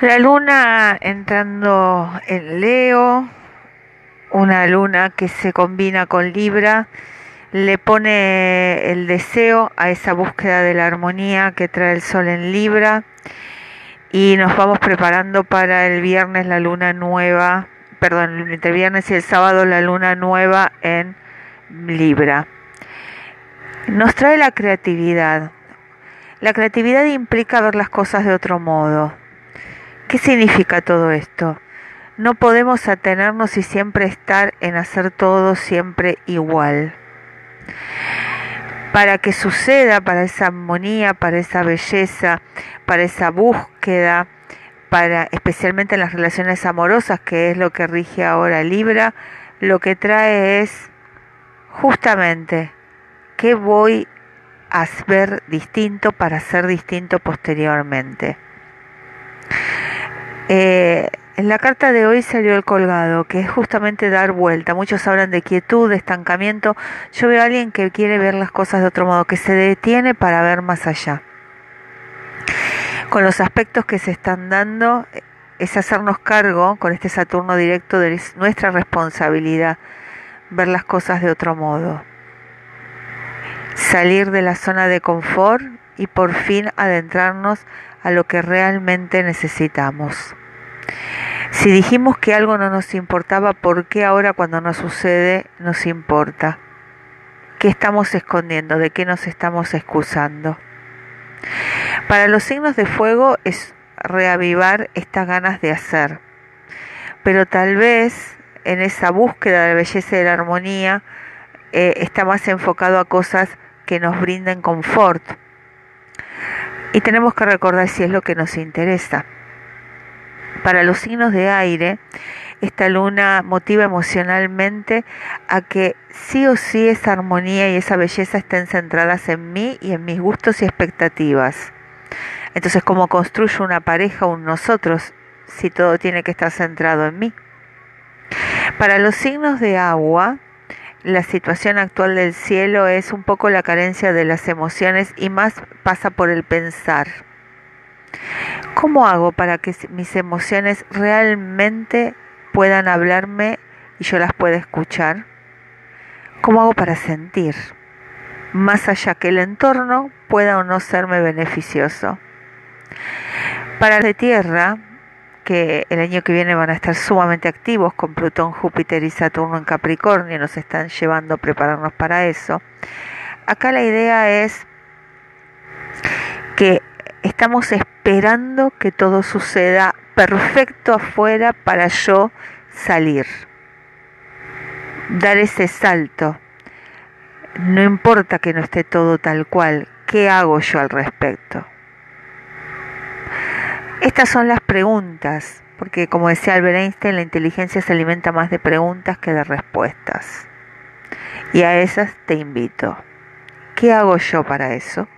La luna entrando en Leo, una luna que se combina con Libra, le pone el deseo a esa búsqueda de la armonía que trae el sol en Libra y nos vamos preparando para el viernes la luna nueva, perdón, entre viernes y el sábado la luna nueva en Libra. Nos trae la creatividad. La creatividad implica ver las cosas de otro modo ¿Qué significa todo esto? No podemos atenernos y siempre estar en hacer todo siempre igual. Para que suceda, para esa armonía, para esa belleza, para esa búsqueda, para especialmente en las relaciones amorosas, que es lo que rige ahora Libra, lo que trae es justamente qué voy a ver distinto para ser distinto posteriormente. Eh, en la carta de hoy salió el colgado, que es justamente dar vuelta. Muchos hablan de quietud, de estancamiento. Yo veo a alguien que quiere ver las cosas de otro modo, que se detiene para ver más allá. Con los aspectos que se están dando, es hacernos cargo con este Saturno directo de nuestra responsabilidad, ver las cosas de otro modo. Salir de la zona de confort y por fin adentrarnos a lo que realmente necesitamos. Si dijimos que algo no nos importaba, ¿por qué ahora cuando nos sucede nos importa? ¿Qué estamos escondiendo? ¿De qué nos estamos excusando? Para los signos de fuego es reavivar estas ganas de hacer, pero tal vez en esa búsqueda de belleza y de la armonía eh, está más enfocado a cosas que nos brinden confort. Y tenemos que recordar si es lo que nos interesa. Para los signos de aire, esta luna motiva emocionalmente a que sí o sí esa armonía y esa belleza estén centradas en mí y en mis gustos y expectativas. Entonces, ¿cómo construyo una pareja, un nosotros, si todo tiene que estar centrado en mí? Para los signos de agua, la situación actual del cielo es un poco la carencia de las emociones y más pasa por el pensar. ¿Cómo hago para que mis emociones realmente puedan hablarme y yo las pueda escuchar? ¿Cómo hago para sentir? Más allá que el entorno pueda o no serme beneficioso. Para la Tierra, que el año que viene van a estar sumamente activos con Plutón, Júpiter y Saturno en Capricornio, nos están llevando a prepararnos para eso. Acá la idea es que estamos esperando que todo suceda perfecto afuera para yo salir, dar ese salto. No importa que no esté todo tal cual, ¿qué hago yo al respecto? Estas son las preguntas, porque como decía Albert Einstein, la inteligencia se alimenta más de preguntas que de respuestas. Y a esas te invito. ¿Qué hago yo para eso?